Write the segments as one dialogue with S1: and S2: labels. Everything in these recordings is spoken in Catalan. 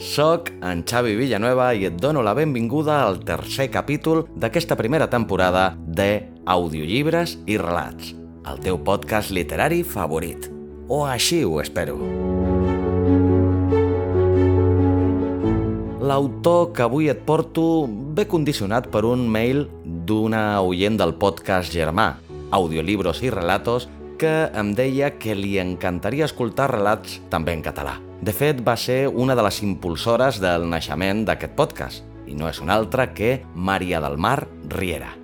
S1: sóc en Xavi Villanueva i et dono la benvinguda al tercer capítol d'aquesta primera temporada de Audiollibres i Relats, el teu podcast literari favorit. O així ho espero. L'autor que avui et porto ve condicionat per un mail d'una oient del podcast germà, Audiolibros i Relatos, que em deia que li encantaria escoltar relats també en català. De fet, va ser una de les impulsores del naixement d'aquest podcast, i no és una altra que Maria del Mar Riera.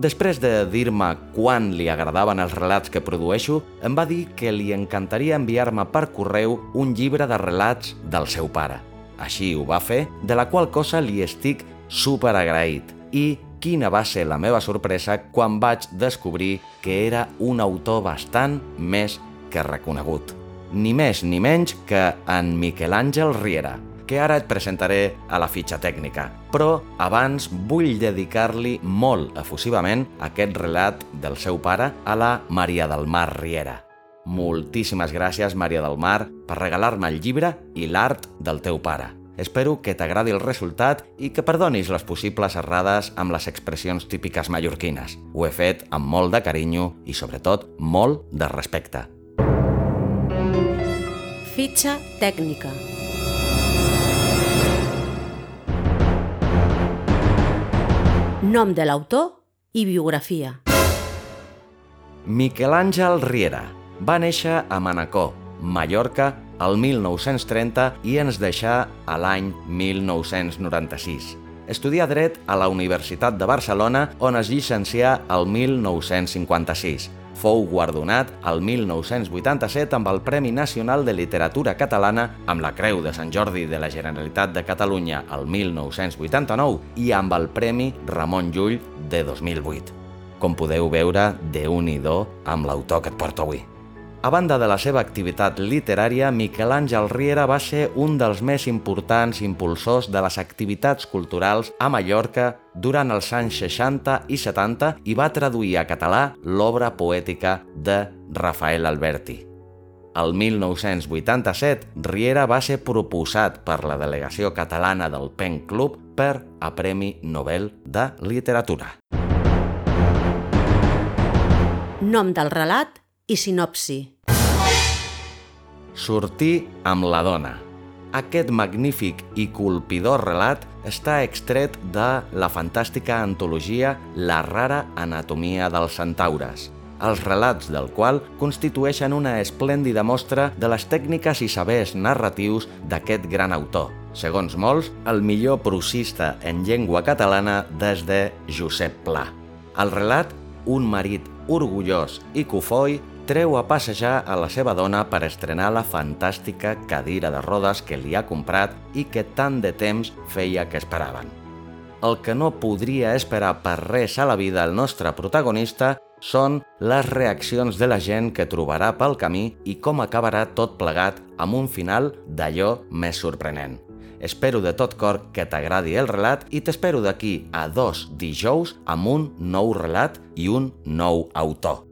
S1: Després de dir-me quan li agradaven els relats que produeixo, em va dir que li encantaria enviar-me per correu un llibre de relats del seu pare. Així ho va fer, de la qual cosa li estic super agraït. I quina va ser la meva sorpresa quan vaig descobrir que era un autor bastant més que reconegut. Ni més ni menys que en Miquel Àngel Riera, que ara et presentaré a la fitxa tècnica. Però abans vull dedicar-li molt efusivament aquest relat del seu pare a la Maria del Mar Riera. Moltíssimes gràcies, Maria del Mar, per regalar-me el llibre i l'art del teu pare. Espero que t'agradi el resultat i que perdonis les possibles errades amb les expressions típiques mallorquines. Ho he fet amb molt de carinyo i, sobretot, molt de respecte.
S2: Fitxa tècnica. Nom de l'autor i biografia.
S1: Miquel Àngel Riera va néixer a Manacor, Mallorca, el 1930 i ens deixà a l'any 1996. Estudià dret a la Universitat de Barcelona, on es llicencià el 1956. Fou guardonat el 1987 amb el Premi Nacional de Literatura Catalana amb la Creu de Sant Jordi de la Generalitat de Catalunya el 1989 i amb el Premi Ramon Llull de 2008. Com podeu veure, de un i do amb l'autor que et porto avui. A banda de la seva activitat literària, Miquel Àngel Riera va ser un dels més importants impulsors de les activitats culturals a Mallorca durant els anys 60 i 70 i va traduir a català l'obra poètica de Rafael Alberti. El 1987, Riera va ser proposat per la delegació catalana del Pen Club per a Premi Nobel de Literatura.
S2: Nom del relat i sinopsi.
S1: Sortir amb la dona. Aquest magnífic i colpidor relat està extret de la fantàstica antologia La rara anatomia dels centaures, els relats del qual constitueixen una esplèndida mostra de les tècniques i sabers narratius d'aquest gran autor, segons molts, el millor prosista en llengua catalana des de Josep Pla. El relat, un marit orgullós i cofoi, treu a passejar a la seva dona per estrenar la fantàstica cadira de rodes que li ha comprat i que tant de temps feia que esperaven. El que no podria esperar per res a la vida el nostre protagonista són les reaccions de la gent que trobarà pel camí i com acabarà tot plegat amb un final d'allò més sorprenent. Espero de tot cor que t'agradi el relat i t'espero d'aquí a dos dijous amb un nou relat i un nou autor.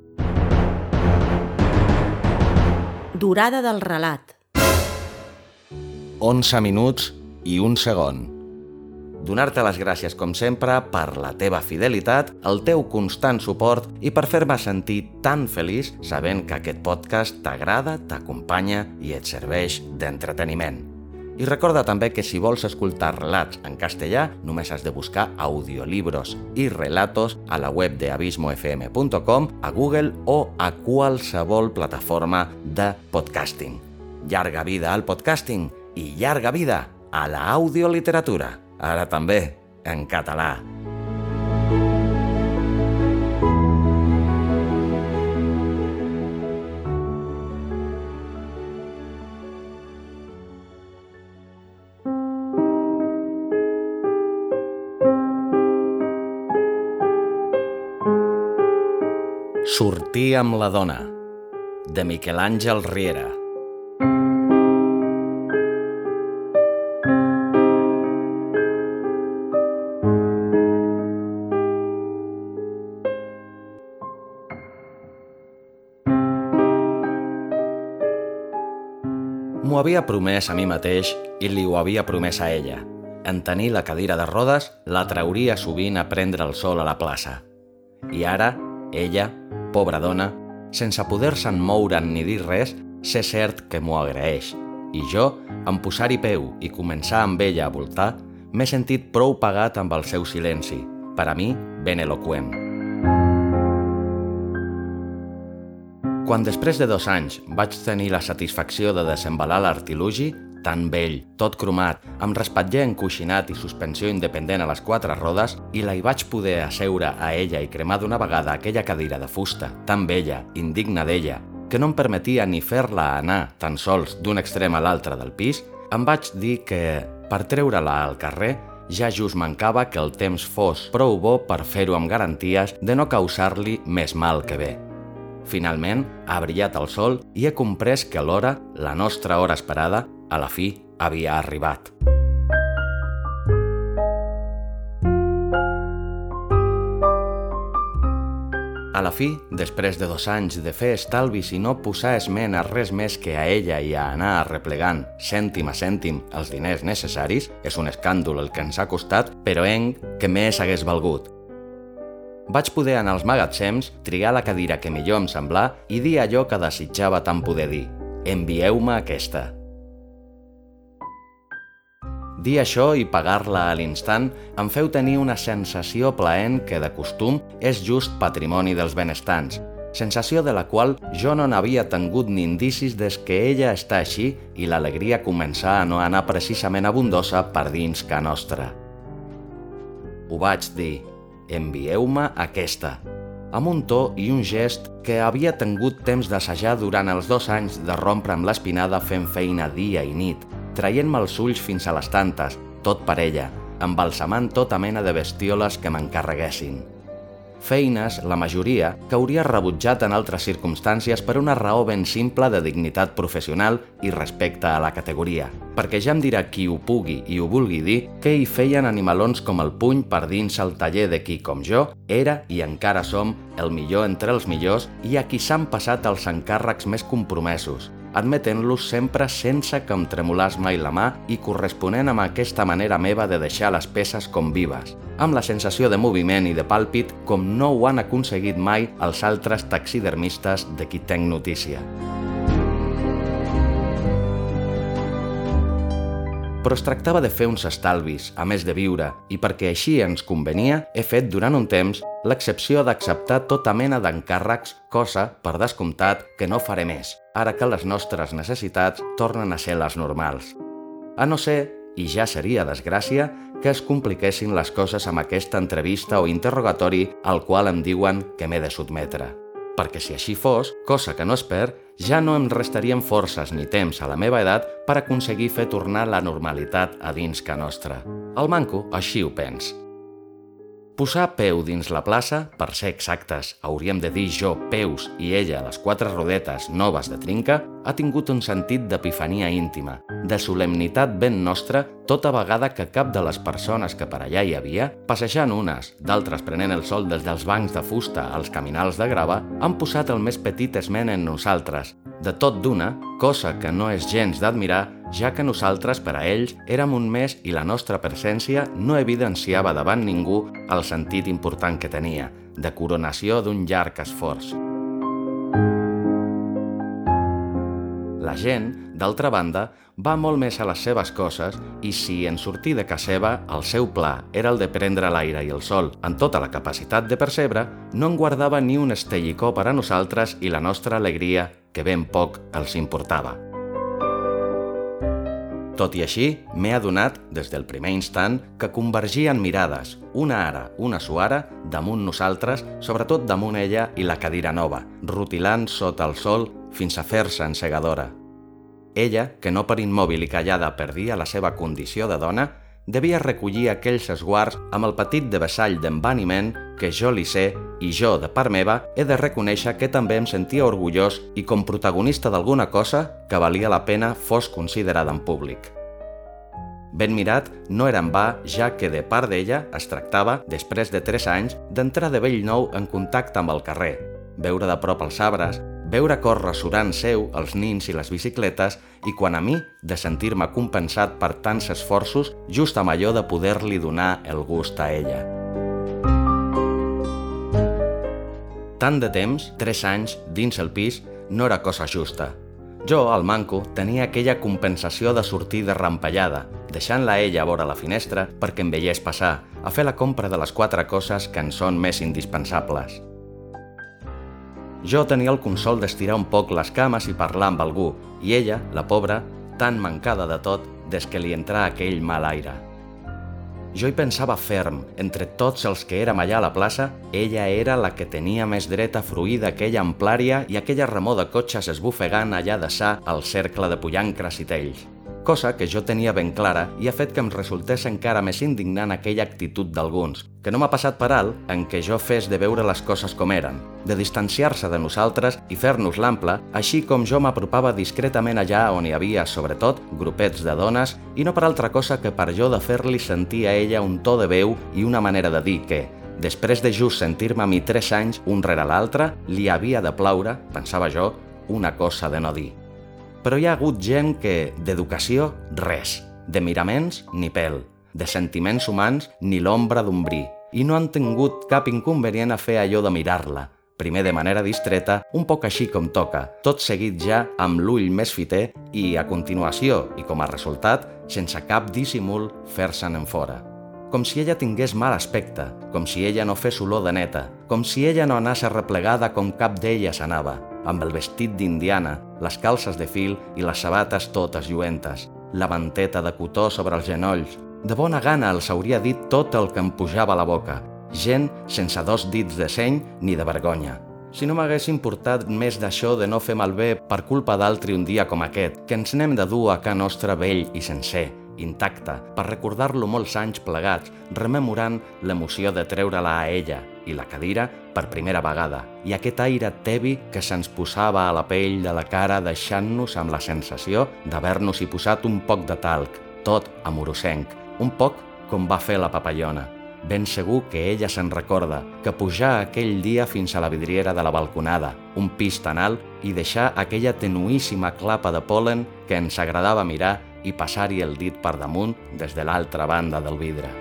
S2: Durada del relat.
S1: 11 minuts i un segon. Donar-te les gràcies, com sempre, per la teva fidelitat, el teu constant suport i per fer-me sentir tan feliç sabent que aquest podcast t'agrada, t'acompanya i et serveix d'entreteniment. I recorda també que si vols escoltar relats en castellà, només has de buscar audiolibros i relatos a la web de abismofm.com, a Google o a qualsevol plataforma de podcasting. Llarga vida al podcasting i llarga vida a la audioliteratura. Ara també en català. Sortir amb la dona, de Miquel Àngel Riera. M'ho havia promès a mi mateix i li ho havia promès a ella. En tenir la cadira de rodes, la trauria sovint a prendre el sol a la plaça. I ara, ella, pobra dona, sense poder-se'n moure'n ni dir res, sé cert que m'ho agraeix. I jo, en posar-hi peu i començar amb ella a voltar, m'he sentit prou pagat amb el seu silenci, per a mi ben eloqüent. Quan després de dos anys vaig tenir la satisfacció de desembalar l'artilugi, tan vell, tot cromat, amb respatller encoixinat i suspensió independent a les quatre rodes, i la hi vaig poder asseure a ella i cremar d'una vegada aquella cadira de fusta, tan vella, indigna d'ella, que no em permetia ni fer-la anar tan sols d'un extrem a l'altre del pis, em vaig dir que, per treure-la al carrer, ja just mancava que el temps fos prou bo per fer-ho amb garanties de no causar-li més mal que bé. Finalment, ha brillat el sol i he comprès que l'hora, la nostra hora esperada, a la fi havia arribat. A la fi, després de dos anys de fer estalvis i no posar esment a res més que a ella i a anar arreplegant cèntim a cèntim els diners necessaris, és un escàndol el que ens ha costat, però en que més hagués valgut. Vaig poder anar als magatzems, triar la cadira que millor em semblà i dir allò que desitjava tant poder dir. Envieu-me aquesta. Dir això i pagar-la a l'instant em feu tenir una sensació plaent que de costum és just patrimoni dels benestants, sensació de la qual jo no n'havia tingut ni indicis des que ella està així i l'alegria començà a no anar precisament abundosa per dins ca nostra. Ho vaig dir, envieu-me aquesta, amb un to i un gest que havia tingut temps d'assajar durant els dos anys de rompre amb l'espinada fent feina dia i nit, traient-me els ulls fins a les tantes, tot per ella, embalsamant tota mena de bestioles que m'encarreguessin. Feines, la majoria, que hauria rebutjat en altres circumstàncies per una raó ben simple de dignitat professional i respecte a la categoria, perquè ja em dirà qui ho pugui i ho vulgui dir que hi feien animalons com el puny per dins el taller de qui, com jo, era i encara som el millor entre els millors i a qui s'han passat els encàrrecs més compromesos, admetent-los sempre sense que em tremolàs mai la mà i corresponent amb aquesta manera meva de deixar les peces com vives, amb la sensació de moviment i de pàlpit com no ho han aconseguit mai els altres taxidermistes de qui tenc notícia. Però es tractava de fer uns estalvis, a més de viure, i perquè així ens convenia, he fet durant un temps l'excepció d'acceptar tota mena d'encàrrecs, cosa, per descomptat, que no faré més, ara que les nostres necessitats tornen a ser les normals. A no ser, i ja seria desgràcia, que es compliquessin les coses amb aquesta entrevista o interrogatori al qual em diuen que m'he de sotmetre. Perquè si així fos, cosa que no es perd, ja no em restarien forces ni temps a la meva edat per aconseguir fer tornar la normalitat a dins que nostra. El manco així ho pens. Posar peu dins la plaça, per ser exactes, hauríem de dir jo peus i ella les quatre rodetes noves de trinca, ha tingut un sentit d'epifania íntima, de solemnitat ben nostra, tota vegada que cap de les persones que per allà hi havia, passejant unes, d'altres prenent el sol des dels bancs de fusta als caminals de grava, han posat el més petit esment en nosaltres, de tot d'una, cosa que no és gens d'admirar, ja que nosaltres per a ells érem un més i la nostra presència no evidenciava davant ningú el sentit important que tenia, de coronació d'un llarg esforç. La gent, d'altra banda, va molt més a les seves coses i si en sortir de casa seva el seu pla era el de prendre l'aire i el sol amb tota la capacitat de percebre, no en guardava ni un estellicó per a nosaltres i la nostra alegria, que ben poc els importava. Tot i així, m'he adonat, des del primer instant, que convergien mirades, una ara, una suara, damunt nosaltres, sobretot damunt ella i la cadira nova, rutilant sota el sol fins a fer-se encegadora. Ella, que no per immòbil i callada perdia la seva condició de dona, devia recollir aquells esguards amb el petit de vessall d'envaniment que jo li sé i jo, de part meva, he de reconèixer que també em sentia orgullós i com protagonista d'alguna cosa que valia la pena fos considerada en públic. Ben mirat no era en va, ja que de part d'ella es tractava, després de 3 anys, d'entrar de vell nou en contacte amb el carrer, veure de prop els arbres, veure córrer surant seu els nins i les bicicletes i quan a mi de sentir-me compensat per tants esforços just amb allò de poder-li donar el gust a ella. Tant de temps, tres anys, dins el pis, no era cosa justa. Jo, al manco, tenia aquella compensació de sortir de rampallada, deixant-la ella a vora la finestra perquè em veiés passar, a fer la compra de les quatre coses que en són més indispensables. Jo tenia el consol d'estirar un poc les cames i parlar amb algú, i ella, la pobra, tan mancada de tot des que li entrà aquell mal aire. Jo hi pensava ferm, entre tots els que érem allà a la plaça, ella era la que tenia més dret a fruir d'aquella amplària i aquella remor de cotxes esbufegant allà de sa al cercle de pollancres i tells cosa que jo tenia ben clara i ha fet que em resultés encara més indignant aquella actitud d'alguns, que no m'ha passat per alt en què jo fes de veure les coses com eren, de distanciar-se de nosaltres i fer-nos l'ample, així com jo m'apropava discretament allà on hi havia, sobretot, grupets de dones, i no per altra cosa que per jo de fer-li sentir a ella un to de veu i una manera de dir que, després de just sentir-me a mi tres anys un rere l'altre, li havia de plaure, pensava jo, una cosa de no dir però hi ha hagut gent que, d'educació, res, de miraments, ni pèl, de sentiments humans, ni l'ombra d'un i no han tingut cap inconvenient a fer allò de mirar-la, primer de manera distreta, un poc així com toca, tot seguit ja amb l'ull més fiter i, a continuació, i com a resultat, sense cap dissimul, fer-se'n en fora. Com si ella tingués mal aspecte, com si ella no fes olor de neta, com si ella no anés arreplegada com cap d'elles anava, amb el vestit d'indiana, les calces de fil i les sabates totes lluentes, la manteta de cotó sobre els genolls. De bona gana els hauria dit tot el que em pujava a la boca, gent sense dos dits de seny ni de vergonya. Si no m'hagués importat més d'això de no fer malbé per culpa d'altri un dia com aquest, que ens n'hem de dur a ca nostre vell i sencer, intacte, per recordar-lo molts anys plegats, rememorant l'emoció de treure-la a ella i la cadira per primera vegada, i aquest aire tevi que se'ns posava a la pell de la cara deixant-nos amb la sensació d'haver-nos-hi posat un poc de talc, tot amorosenc, un poc com va fer la papallona. Ben segur que ella se'n recorda, que pujar aquell dia fins a la vidriera de la balconada, un pis tan alt, i deixar aquella tenuíssima clapa de polen que ens agradava mirar i passar-hi el dit per damunt des de l'altra banda del vidre.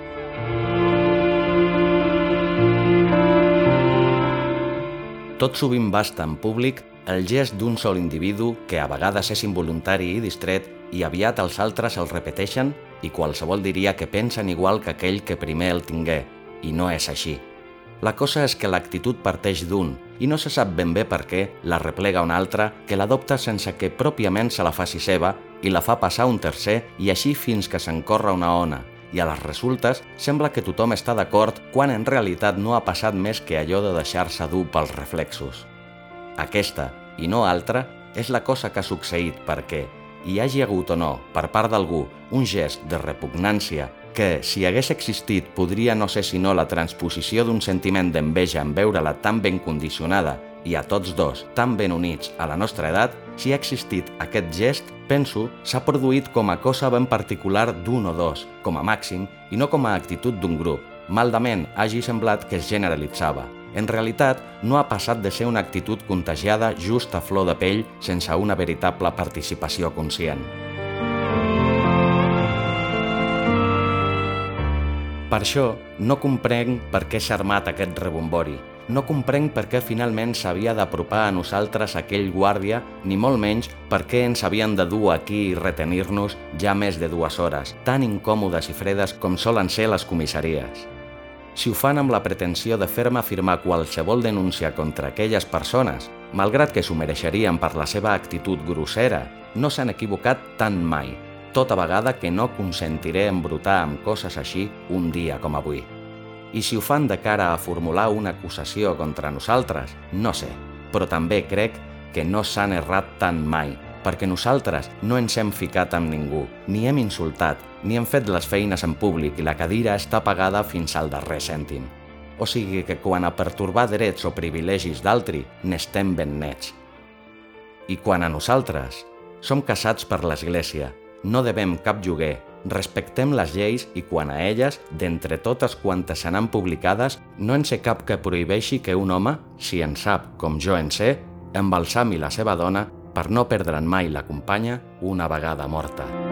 S1: Tot sovint basta en públic el gest d'un sol individu que a vegades és involuntari i distret i aviat els altres el repeteixen i qualsevol diria que pensen igual que aquell que primer el tingué, i no és així. La cosa és que l'actitud parteix d'un i no se sap ben bé per què la replega un altre que l'adopta sense que pròpiament se la faci seva i la fa passar un tercer i així fins que s'encorre una ona, i a les resultes sembla que tothom està d'acord quan en realitat no ha passat més que allò de deixar-se dur pels reflexos. Aquesta, i no altra, és la cosa que ha succeït perquè, hi hagi hagut o no, per part d'algú, un gest de repugnància que, si hagués existit, podria no ser sinó la transposició d'un sentiment d'enveja en veure-la tan ben condicionada i a tots dos tan ben units a la nostra edat, si ha existit aquest gest, penso, s'ha produït com a cosa ben particular d'un o dos, com a màxim, i no com a actitud d'un grup. Maldament hagi semblat que es generalitzava. En realitat, no ha passat de ser una actitud contagiada just a flor de pell sense una veritable participació conscient. Per això, no comprenc per què s'ha armat aquest rebombori. No comprenc per què finalment s'havia d'apropar a nosaltres aquell guàrdia, ni molt menys per què ens havien de dur aquí i retenir-nos ja més de dues hores, tan incòmodes i fredes com solen ser les comissaries. Si ho fan amb la pretensió de fer-me afirmar qualsevol denúncia contra aquelles persones, malgrat que s'ho mereixerien per la seva actitud grossera, no s'han equivocat tant mai, tota vegada que no consentiré embrutar amb coses així un dia com avui. I si ho fan de cara a formular una acusació contra nosaltres, no sé, però també crec que no s'han errat tant mai, perquè nosaltres no ens hem ficat amb ningú, ni hem insultat, ni hem fet les feines en públic i la cadira està pagada fins al darrer cèntim. O sigui que quan a pertorbar drets o privilegis d'altri n'estem ben nets. I quan a nosaltres, som casats per l'Església, no devem cap lloguer, respectem les lleis i quan a elles, d'entre totes quantes se publicades, no en sé cap que prohibeixi que un home, si en sap com jo en sé, embalsami la seva dona per no perdre'n mai la companya una vegada morta.